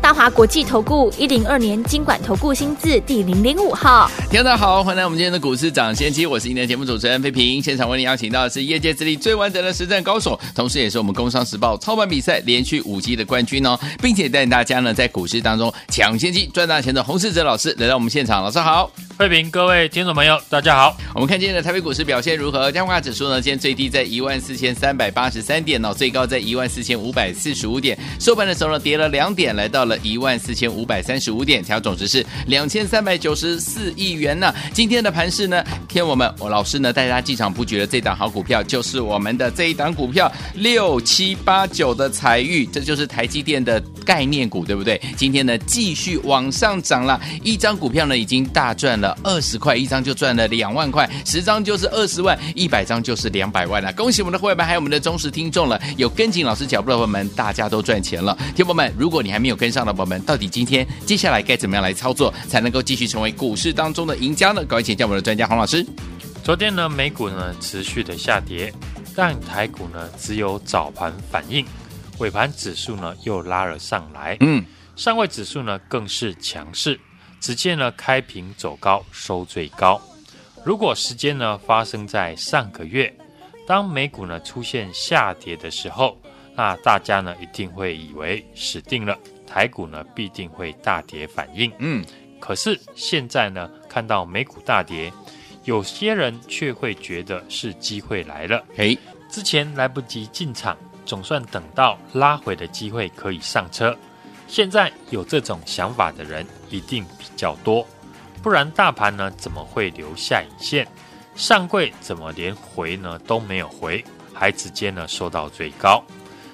大华国际投顾一零二年经管投顾新字第零零五号，听众大家好，欢迎来我们今天的股市涨先机，我是今天的节目主持人费平，现场为您邀请到的是业界资历最完整的实战高手，同时也是我们工商时报操盘比赛连续五季的冠军哦，并且带领大家呢在股市当中抢先机赚大钱的洪世哲老师来到我们现场，老师好。慧平，各位听众朋友，大家好。我们看今天的台北股市表现如何？加权指数呢？今天最低在一万四千三百八十三点哦，最高在一万四千五百四十五点。收盘的时候呢，跌了两点，来到了一万四千五百三十五点，调总值是两千三百九十四亿元呢。今天的盘势呢，天我们我老师呢带大家进场布局的这档好股票，就是我们的这一档股票六七八九的采钰，这就是台积电的概念股，对不对？今天呢继续往上涨了，一张股票呢已经大赚了。二十块一张就赚了两万块，十张就是二十万，一百张就是两百万了。恭喜我们的会员们，还有我们的忠实听众了。有跟紧老师脚步的朋友们，大家都赚钱了。天友们，如果你还没有跟上的宝宝们，到底今天接下来该怎么样来操作，才能够继续成为股市当中的赢家呢？赶快请教我们的专家黄老师。昨天呢，美股呢持续的下跌，但台股呢只有早盘反应，尾盘指数呢又拉了上来。嗯，上位指数呢更是强势。只见呢，开平走高，收最高。如果时间呢发生在上个月，当美股呢出现下跌的时候，那大家呢一定会以为死定了，台股呢必定会大跌反应。嗯，可是现在呢看到美股大跌，有些人却会觉得是机会来了。诶，之前来不及进场，总算等到拉回的机会可以上车。现在有这种想法的人一定比较多，不然大盘呢怎么会留下影线？上柜怎么连回呢都没有回，还直接呢收到最高？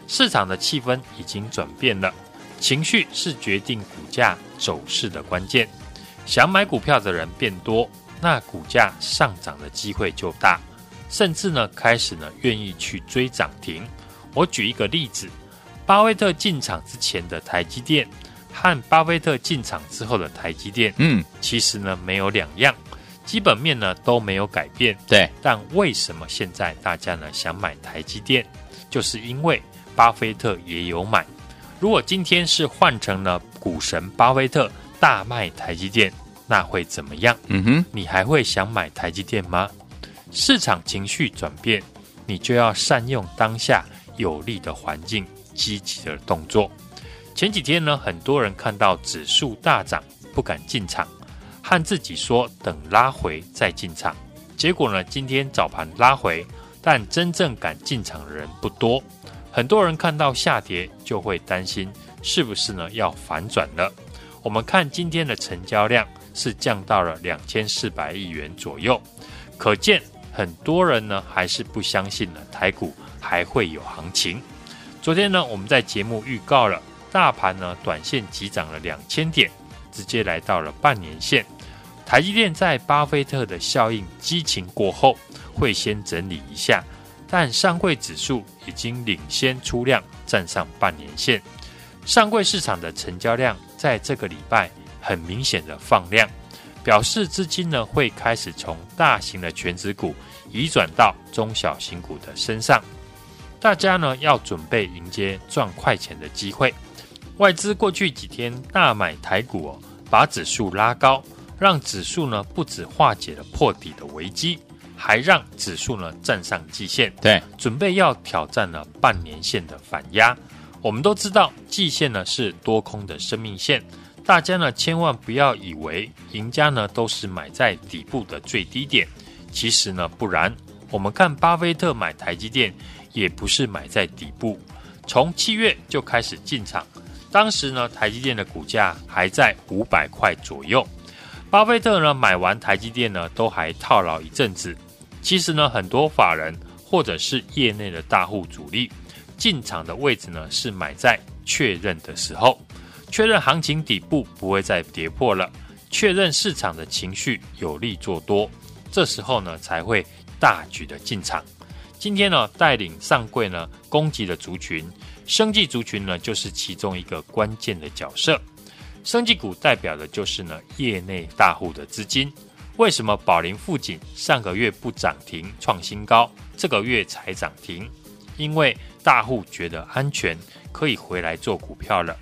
市场的气氛已经转变了，情绪是决定股价走势的关键。想买股票的人变多，那股价上涨的机会就大，甚至呢开始呢愿意去追涨停。我举一个例子。巴菲特进场之前的台积电和巴菲特进场之后的台积电，嗯，其实呢没有两样，基本面呢都没有改变。对，但为什么现在大家呢想买台积电？就是因为巴菲特也有买。如果今天是换成了股神巴菲特大卖台积电，那会怎么样？嗯哼，你还会想买台积电吗？市场情绪转变，你就要善用当下有利的环境。积极的动作。前几天呢，很多人看到指数大涨，不敢进场，和自己说等拉回再进场。结果呢，今天早盘拉回，但真正敢进场的人不多。很多人看到下跌就会担心，是不是呢要反转了？我们看今天的成交量是降到了两千四百亿元左右，可见很多人呢还是不相信呢台股还会有行情。昨天呢，我们在节目预告了，大盘呢短线急涨了两千点，直接来到了半年线。台积电在巴菲特的效应激情过后，会先整理一下，但上柜指数已经领先出量，站上半年线。上柜市场的成交量在这个礼拜很明显的放量，表示资金呢会开始从大型的全值股移转到中小型股的身上。大家呢要准备迎接赚快钱的机会。外资过去几天大买台股哦，把指数拉高，让指数呢不止化解了破底的危机，还让指数呢站上季线。对，准备要挑战了半年线的反压。我们都知道季线呢是多空的生命线，大家呢千万不要以为赢家呢都是买在底部的最低点，其实呢不然。我们看巴菲特买台积电。也不是买在底部，从七月就开始进场，当时呢，台积电的股价还在五百块左右。巴菲特呢买完台积电呢，都还套牢一阵子。其实呢，很多法人或者是业内的大户主力进场的位置呢，是买在确认的时候，确认行情底部不会再跌破了，确认市场的情绪有利做多，这时候呢才会大举的进场。今天呢带领上柜呢攻击的族群，生技族群呢就是其中一个关键的角色。生技股代表的就是呢业内大户的资金。为什么宝林富锦上个月不涨停创新高，这个月才涨停？因为大户觉得安全，可以回来做股票了。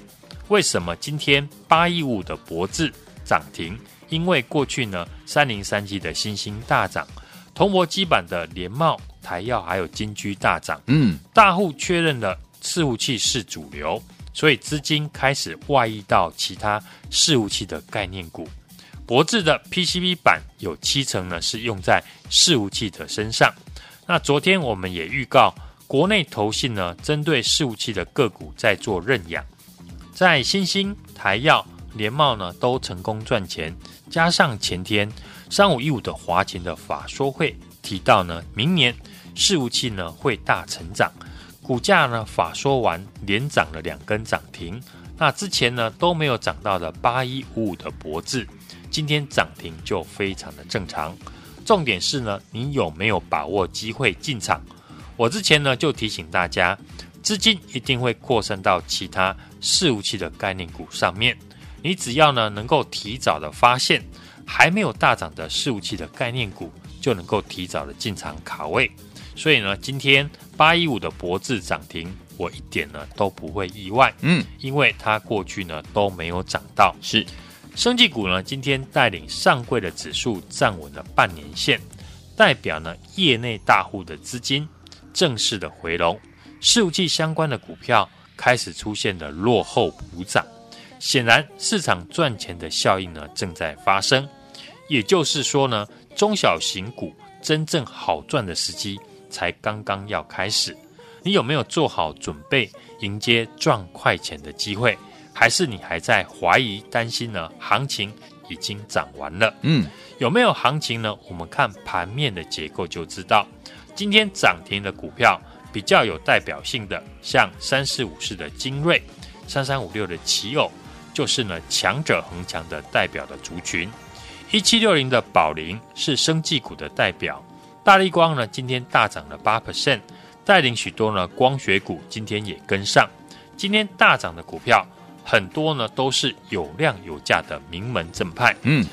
为什么今天八一五的博智涨停？因为过去呢三零三七的新兴大涨，铜箔基板的联茂、台药还有金居大涨。嗯，大户确认了伺服器是主流，所以资金开始外溢到其他伺服器的概念股。博智的 PCB 板有七成呢是用在伺服器的身上。那昨天我们也预告，国内投信呢针对伺服器的个股在做认养，在新兴、台药、联茂呢都成功赚钱，加上前天三五一五的华擎的法说会提到呢，明年伺服器呢会大成长，股价呢法说完连涨了两根涨停。那之前呢都没有涨到的八一五五的博智。今天涨停就非常的正常，重点是呢，你有没有把握机会进场？我之前呢就提醒大家，资金一定会扩散到其他事务器的概念股上面。你只要呢能够提早的发现还没有大涨的事务器的概念股，就能够提早的进场卡位。所以呢，今天八一五的博智涨停，我一点呢都不会意外，嗯，因为它过去呢都没有涨到，是。生技股呢，今天带领上柜的指数站稳了半年线，代表呢业内大户的资金正式的回笼，伺服器相关的股票开始出现了落后补涨，显然市场赚钱的效应呢正在发生，也就是说呢，中小型股真正好赚的时机才刚刚要开始，你有没有做好准备迎接赚快钱的机会？还是你还在怀疑担心呢？行情已经涨完了，嗯，有没有行情呢？我们看盘面的结构就知道。今天涨停的股票比较有代表性的，像三四五四的精锐，三三五六的奇偶，就是呢强者恒强的代表的族群。一七六零的宝林是生技股的代表，大力光呢今天大涨了八 percent，带领许多呢光学股今天也跟上。今天大涨的股票。很多呢都是有量有价的名门正派，嗯，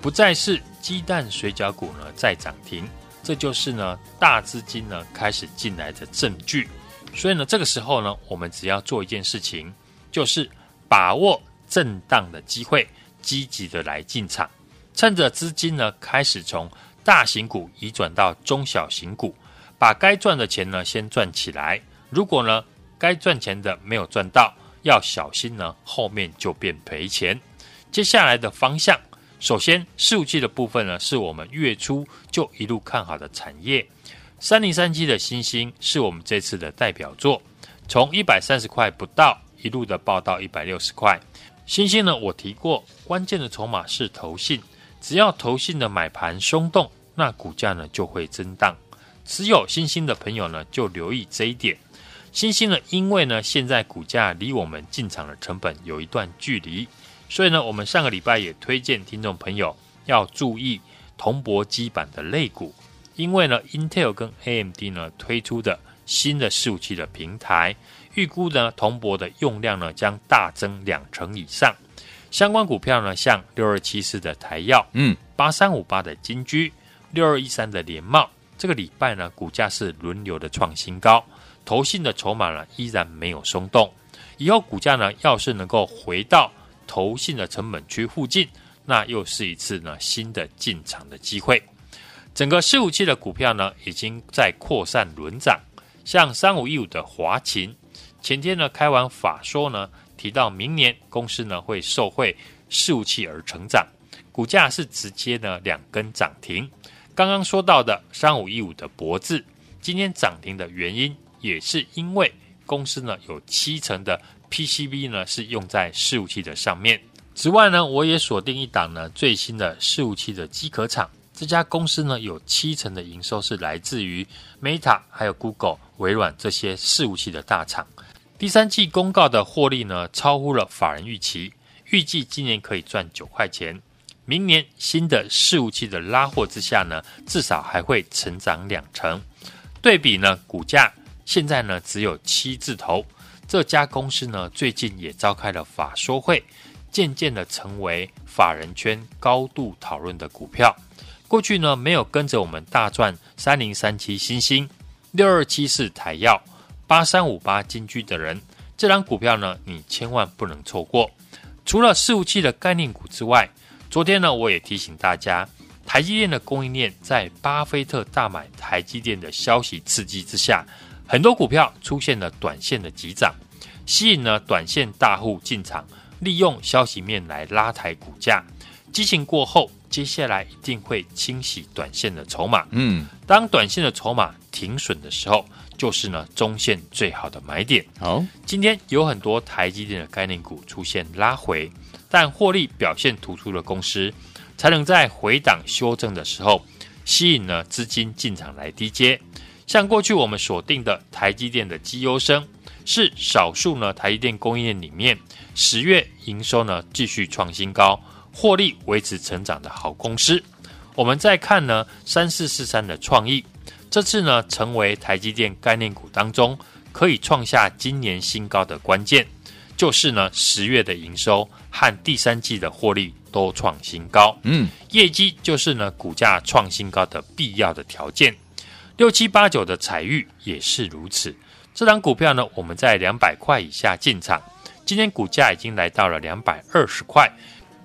不再是鸡蛋水饺股呢在涨停，这就是呢大资金呢开始进来的证据。所以呢这个时候呢，我们只要做一件事情，就是把握震荡的机会，积极的来进场，趁着资金呢开始从大型股移转到中小型股，把该赚的钱呢先赚起来。如果呢该赚钱的没有赚到，要小心呢，后面就变赔钱。接下来的方向，首先，数据的部分呢，是我们月初就一路看好的产业。三零三七的欣兴是我们这次的代表作，从一百三十块不到，一路的报到一百六十块。欣兴呢，我提过，关键的筹码是投信，只要投信的买盘松动，那股价呢就会震荡。持有星星的朋友呢，就留意这一点。欣兴呢，因为呢，现在股价离我们进场的成本有一段距离，所以呢，我们上个礼拜也推荐听众朋友要注意铜箔基板的类股，因为呢，Intel 跟 AMD 呢推出的新的伺服器的平台，预估呢，铜箔的用量呢将大增两成以上。相关股票呢，像六二七四的台药，嗯，八三五八的金居，六二一三的联茂，这个礼拜呢，股价是轮流的创新高。投信的筹码呢，依然没有松动。以后股价呢，要是能够回到投信的成本区附近，那又是一次呢新的进场的机会。整个伺服器的股票呢，已经在扩散轮涨。像三五一五的华擎，前天呢开完法说呢，提到明年公司呢会受惠伺服器而成长，股价是直接呢两根涨停。刚刚说到的三五一五的博智，今天涨停的原因。也是因为公司呢有七成的 PCB 呢是用在伺服器的上面。此外呢，我也锁定一档呢最新的伺服器的机壳厂。这家公司呢有七成的营收是来自于 Meta、还有 Google、微软这些伺服器的大厂。第三季公告的获利呢超乎了法人预期，预计今年可以赚九块钱。明年新的伺服器的拉货之下呢，至少还会成长两成。对比呢，股价现在呢只有七字头。这家公司呢最近也召开了法说会，渐渐的成为法人圈高度讨论的股票。过去呢没有跟着我们大赚三零三七欣兴、六二七四台燿、八三五八金居的人，这张股票呢你千万不能错过。除了四五七的概念股之外，昨天呢我也提醒大家。台积电的供应链在巴菲特大买台积电的消息刺激之下，很多股票出现了短线的急涨，吸引了短线大户进场，利用消息面来拉抬股价。激情过后，接下来一定会清洗短线的筹码。嗯，当短线的筹码停损的时候，就是呢中线最好的买点。好，今天有很多台积电的概念股出现拉回，但获利表现突出的公司。才能在回档修正的时候吸引了资金进场来低接。像过去我们锁定的台积电的绩优生，是少数呢台积电供应链里面十月营收呢继续创新高，获利维持成长的好公司。我们再看呢三四四三的创意，这次呢成为台积电概念股当中可以创下今年新高的关键，就是呢十月的营收和第三季的获利。都创新高，嗯，业绩就是呢股价创新高的必要的条件。六七八九的彩玉也是如此。这档股票呢，我们在两百块以下进场，今天股价已经来到了两百二十块。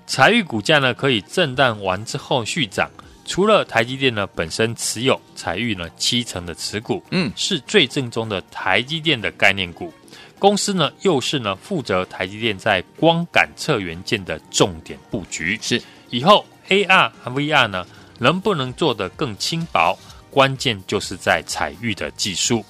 财玉股价呢可以震荡完之后续涨。除了台积电呢本身持有财玉呢七成的持股，嗯，是最正宗的台积电的概念股。公司呢，又是呢负责台积电在光感测元件的重点布局。是以后 AR 和 VR 呢，能不能做得更轻薄？关键就是在采钰的技术。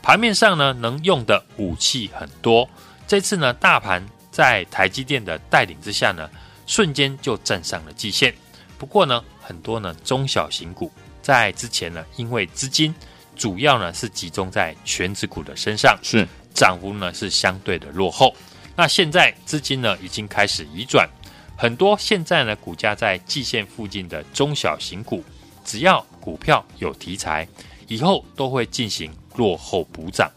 盘面上呢，能用的武器很多。这次呢，大盘在台积电的带领之下呢，瞬间就站上了季线。不过呢，很多呢中小型股在之前呢，因为资金主要呢是集中在权值股的身上。是。涨幅呢是相对的落后，那现在资金呢已经开始移转，很多现在呢股价在季线附近的中小型股，只要股票有题材，以后都会进行落后补涨。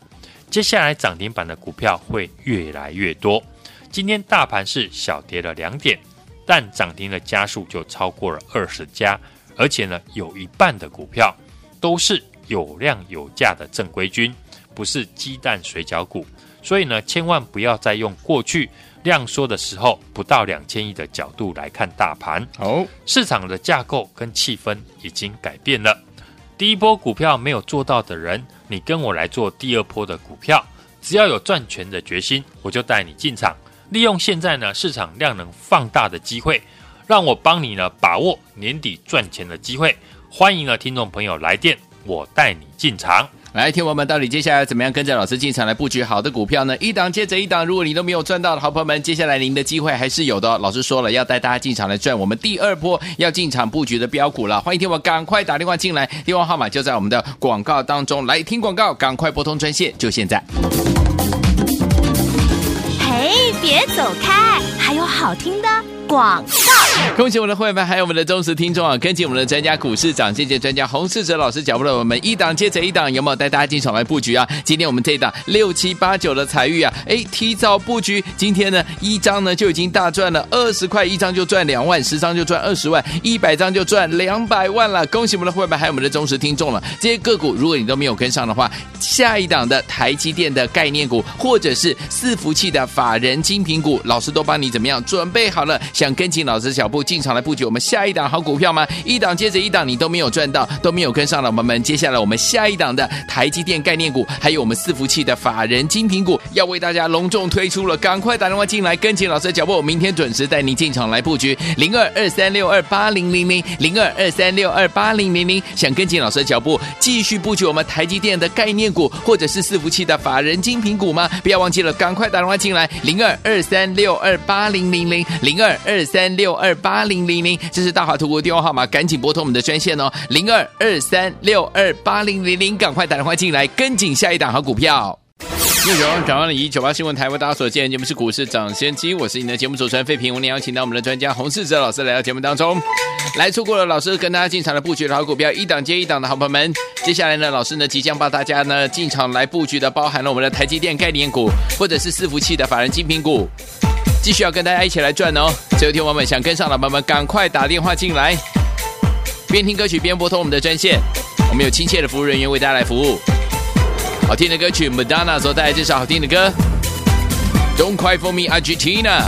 接下来涨停板的股票会越来越多。今天大盘是小跌了两点，但涨停的家数就超过了二十家，而且呢有一半的股票都是有量有价的正规军。不是鸡蛋水饺股，所以呢，千万不要再用过去量缩的时候不到两千亿的角度来看大盘。哦，市场的架构跟气氛已经改变了。第一波股票没有做到的人，你跟我来做第二波的股票，只要有赚钱的决心，我就带你进场，利用现在呢市场量能放大的机会，让我帮你呢把握年底赚钱的机会。欢迎呢听众朋友来电，我带你进场。来，听我们到底接下来怎么样跟着老师进场来布局好的股票呢？一档接着一档，如果你都没有赚到的好朋友们，接下来您的机会还是有的。老师说了，要带大家进场来赚我们第二波要进场布局的标股了。欢迎听我赶快打电话进来，电话号码就在我们的广告当中。来听广告，赶快拨通专线，就现在。嘿，别走开，还有好听的广告。恭喜我们的会员们，还有我们的忠实听众啊！跟紧我们的专家股市长，谢谢专家洪世哲老师脚步的我们一档接着一档，有没有带大家进场来布局啊？今天我们这一档六七八九的财运啊，哎，提早布局，今天呢一张呢就已经大赚了二十块，一张就赚两万，十张就赚二十万，一百张就赚两百万了！恭喜我们的会员们，还有我们的忠实听众了。这些个股如果你都没有跟上的话，下一档的台积电的概念股，或者是伺服器的法人精品股，老师都帮你怎怎么样准备好了？想跟紧老师脚步进场来布局我们下一档好股票吗？一档接着一档，你都没有赚到，都没有跟上了。我们接下来我们下一档的台积电概念股，还有我们伺服器的法人精品股，要为大家隆重推出了，赶快打电话进来，跟紧老师的脚步，明天准时带您进场来布局零二二三六二八零零零零二二三六二八零零零。想跟紧老师的脚步，继续布局我们台积电的概念股，或者是伺服器的法人精品股吗？不要忘记了，赶快打电话进来零二二三六二八零零零零二二三六二八零零零，这是大华图的电话号码，赶紧拨通我们的专线哦，零二二三六二八零零零，赶快打电话进来，跟紧下一档好股票。六九转换了以九八新闻台为大家所见，节目是股市涨先机，我是你的节目主持人费平。我们邀请到我们的专家洪世哲老师来到节目当中，来错过了老师跟大家进场的布局的好股票，一档接一档的好朋友们。接下来呢，老师呢即将帮大家呢进场来布局的，包含了我们的台积电概念股，或者是伺服器的法人精品股，继续要跟大家一起来赚哦。最后天王们想跟上的朋友们，赶快打电话进来，边听歌曲边拨通我们的专线，我们有亲切的服务人员为大家来服务。好听的歌曲，Madonna 所带来这首好听的歌，Don't Cry For Me Argentina，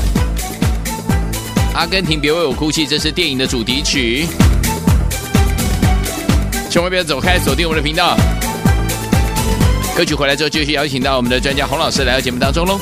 阿根廷别为我哭泣，这是电影的主题曲，千万不要走开，锁定我们的频道。歌曲回来之后，继续邀请到我们的专家洪老师来到节目当中喽。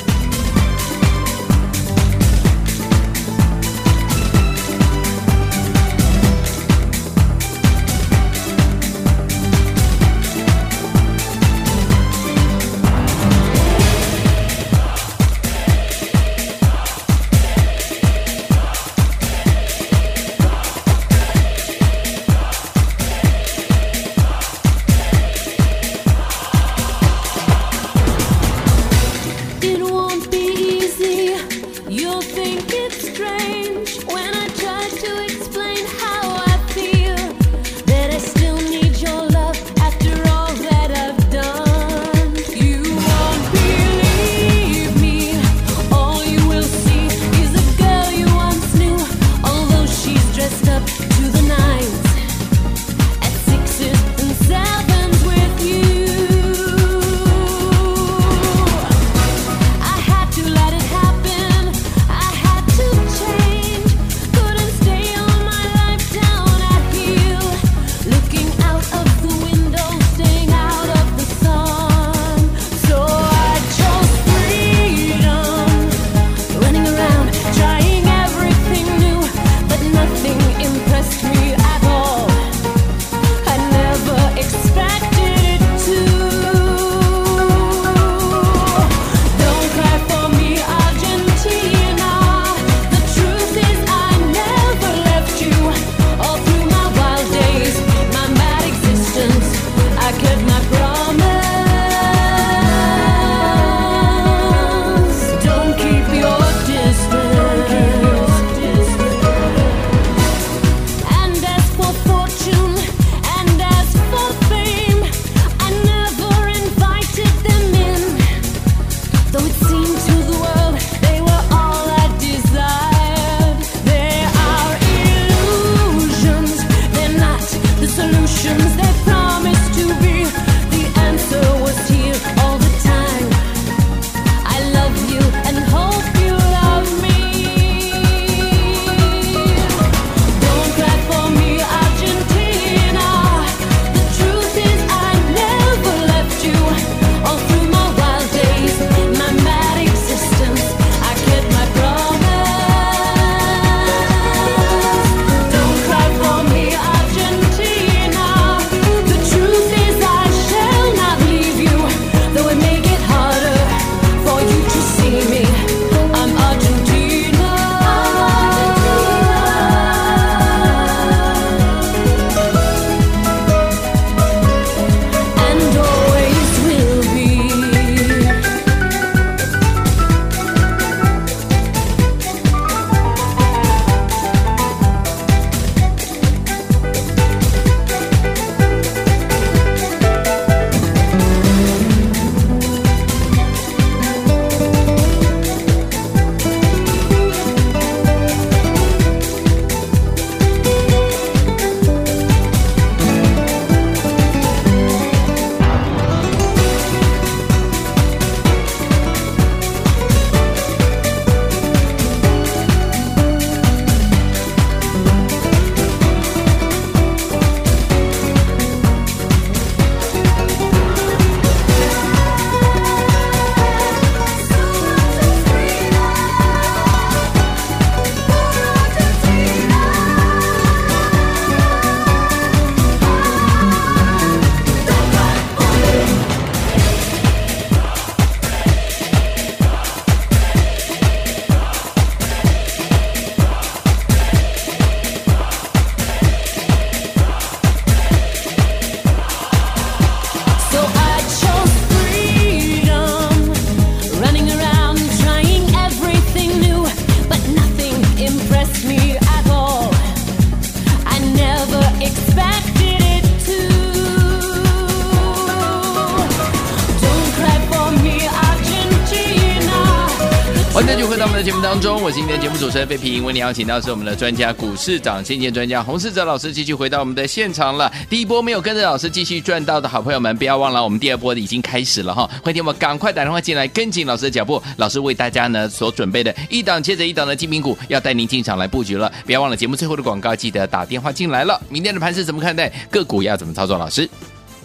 目主持人费平。为你邀请到是我们的专家股市长先见专家洪世哲老师，继续回到我们的现场了。第一波没有跟着老师继续赚到的好朋友们，不要忘了我们第二波已经开始了哈！欢迎我们赶快打电话进来，跟紧老师的脚步。老师为大家呢所准备的一档接着一档的精品股，要带您进场来布局了。不要忘了节目最后的广告，记得打电话进来了。明天的盘是怎么看待？个股要怎么操作？老师，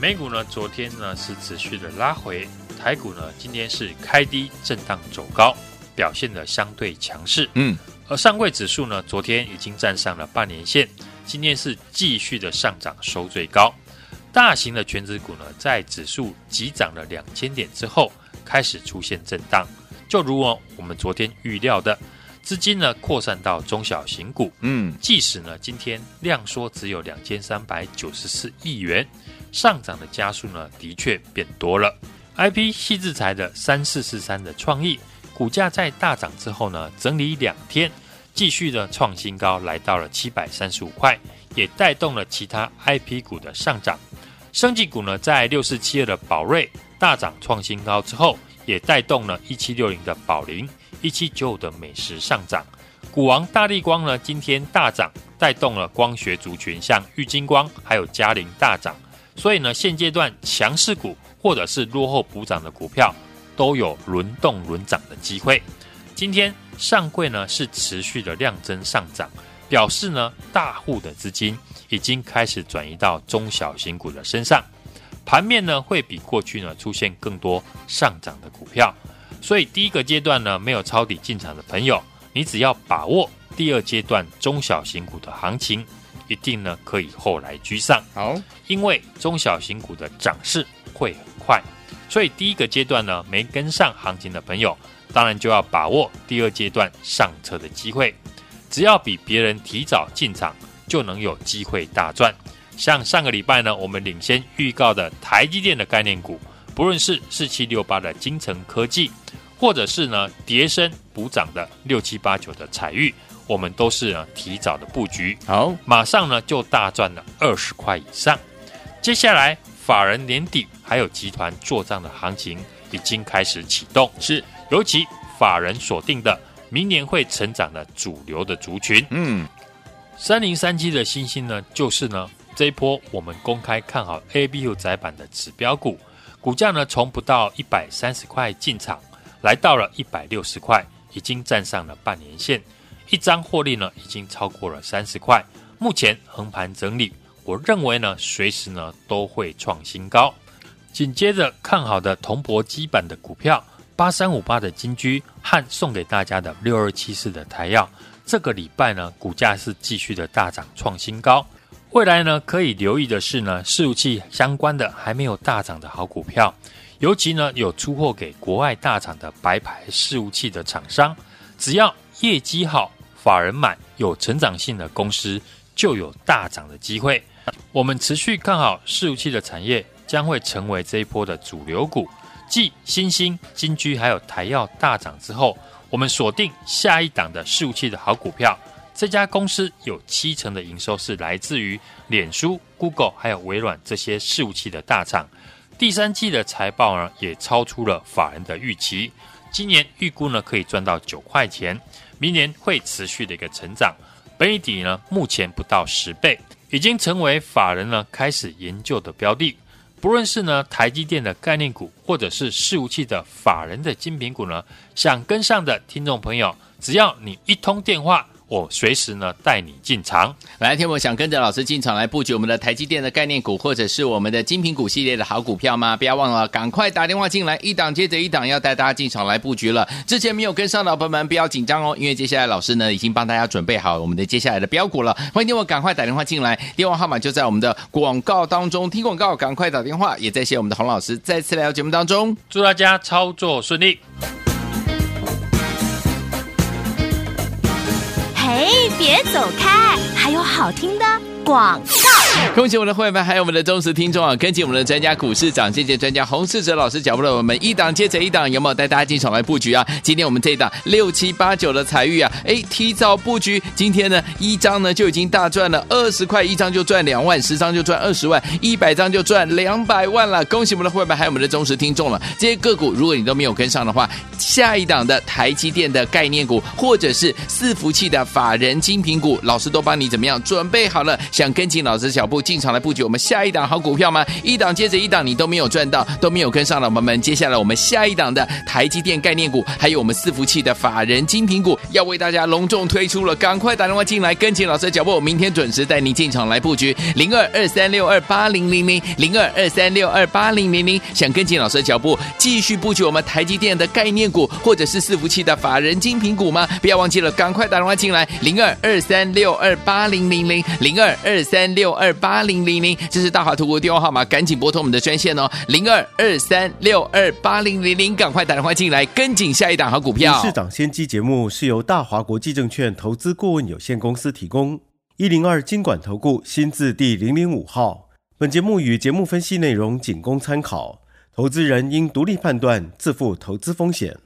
美股呢昨天呢是持续的拉回，台股呢今天是开低震荡走高。表现的相对强势，嗯，而上柜指数呢，昨天已经站上了半年线，今天是继续的上涨，收最高。大型的全指股呢，在指数急涨了两千点之后，开始出现震荡，就如我我们昨天预料的，资金呢扩散到中小型股，嗯，即使呢今天量缩只有两千三百九十四亿元，上涨的加速呢的确变多了。IP 矽智财的三四四三的创意。股价在大涨之后呢，整理两天，继续的创新高，来到了七百三十五块，也带动了其他 IP 股的上涨。生技股呢，在六四七二的宝瑞大涨创新高之后，也带动了一七六零的宝林、一七九五的美食上涨。股王大立光呢，今天大涨，带动了光学族群，像玉晶光还有嘉陵大涨。所以呢，现阶段强势股或者是落后补涨的股票。都有轮动轮涨的机会。今天上柜呢是持续的量增上涨，表示呢大户的资金已经开始转移到中小型股的身上，盘面呢会比过去呢出现更多上涨的股票。所以第一个阶段呢没有抄底进场的朋友，你只要把握第二阶段中小型股的行情，一定呢可以后来居上。好，因为中小型股的涨势会很快。所以第一个阶段呢，没跟上行情的朋友，当然就要把握第二阶段上车的机会。只要比别人提早进场，就能有机会大赚。像上个礼拜呢，我们领先预告的台积电的概念股，不论是四七六八的精成科技，或者是呢叠升补涨的六七八九的彩玉，我们都是呢提早的布局，好，马上呢就大赚了二十块以上。接下来。法人年底还有集团做账的行情已经开始启动，是。尤其法人锁定的明年会成长的主流的族群。嗯，三零三七的星星呢，就是呢这一波我们公开看好 ABU 窄板的指标股，股价呢从不到一百三十块进场，来到了一百六十块，已经站上了半年线，一张获利呢已经超过了三十块，目前横盘整理。我认为呢，随时呢都会创新高。紧接着看好的铜箔基板的股票，八三五八的金居和送给大家的六二七四的台药，这个礼拜呢股价是继续的大涨创新高。未来呢可以留意的是呢，伺服器相关的还没有大涨的好股票，尤其呢有出货给国外大厂的白牌伺服器的厂商，只要业绩好、法人买、有成长性的公司，就有大涨的机会。我们持续看好伺服器的产业将会成为这一波的主流股。继新兴、金居还有台燿大涨之后，我们锁定下一档的伺服器的好股票。这家公司有七成的营收是来自于脸书、Google 还有微软这些伺服器的大厂。第三季的财报呢也超出了法人的预期，今年预估呢可以赚到九块钱，明年会持续的一个成长。本益比呢目前不到十倍。已经成为法人呢开始研究的标的，不论是呢台积电的概念股，或者是事务器的法人的精品股呢，想跟上的听众朋友，只要你一通电话。我随时呢带你进场。来，天我想跟着老师进场来布局我们的台积电的概念股，或者是我们的精品股系列的好股票吗？不要忘了，赶快打电话进来，一档接着一档，要带大家进场来布局了。之前没有跟上的朋友们不要紧张哦，因为接下来老师呢已经帮大家准备好我们的接下来的标股了。欢迎天我赶快打电话进来，电话号码就在我们的广告当中。听广告，赶快打电话。也再谢我们的洪老师再次来到节目当中，祝大家操作顺利。嘿，别走开！还有好听的广告。恭喜我们的会员还有我们的忠实听众啊！跟紧我们的专家股市长，谢谢专家洪世哲老师脚步的我们一档接着一档，有没有带大家进场来布局啊？今天我们这一档六七八九的财运啊，哎，提早布局，今天呢一张呢就已经大赚了二十块，一张就赚两万，十张就赚二十万，一百张就赚两百万了。恭喜我们的会员还有我们的忠实听众了。这些个股如果你都没有跟上的话，下一档的台积电的概念股，或者是伺服器的法人精品股，老师都帮你怎么样准备好了？想跟紧老师脚步进场来布局我们下一档好股票吗？一档接着一档，你都没有赚到，都没有跟上了。我们接下来我们下一档的台积电概念股，还有我们伺服器的法人精品股，要为大家隆重推出了，赶快打电话进来跟紧老师的脚步，明天准时带您进场来布局零二二三六二八零零零零二二三六二八零零零，想跟紧老师的脚步继续布局我们台积电的概念股，或者是伺服器的法人精品股吗？不要忘记了，赶快打电话进来零二二三六二八零零零零二二三六二八零零零，这是大华图国电话号码，赶紧拨通我们的专线哦，零二二三六二八零零零，赶快打电话进来，跟紧下一档好股票。市长先机节目是由大华国际证券投资顾问有限公司提供，一零二经管投顾新字第零零五号。本节目与节目分析内容仅供参考，投资人应独立判断，自负投资风险。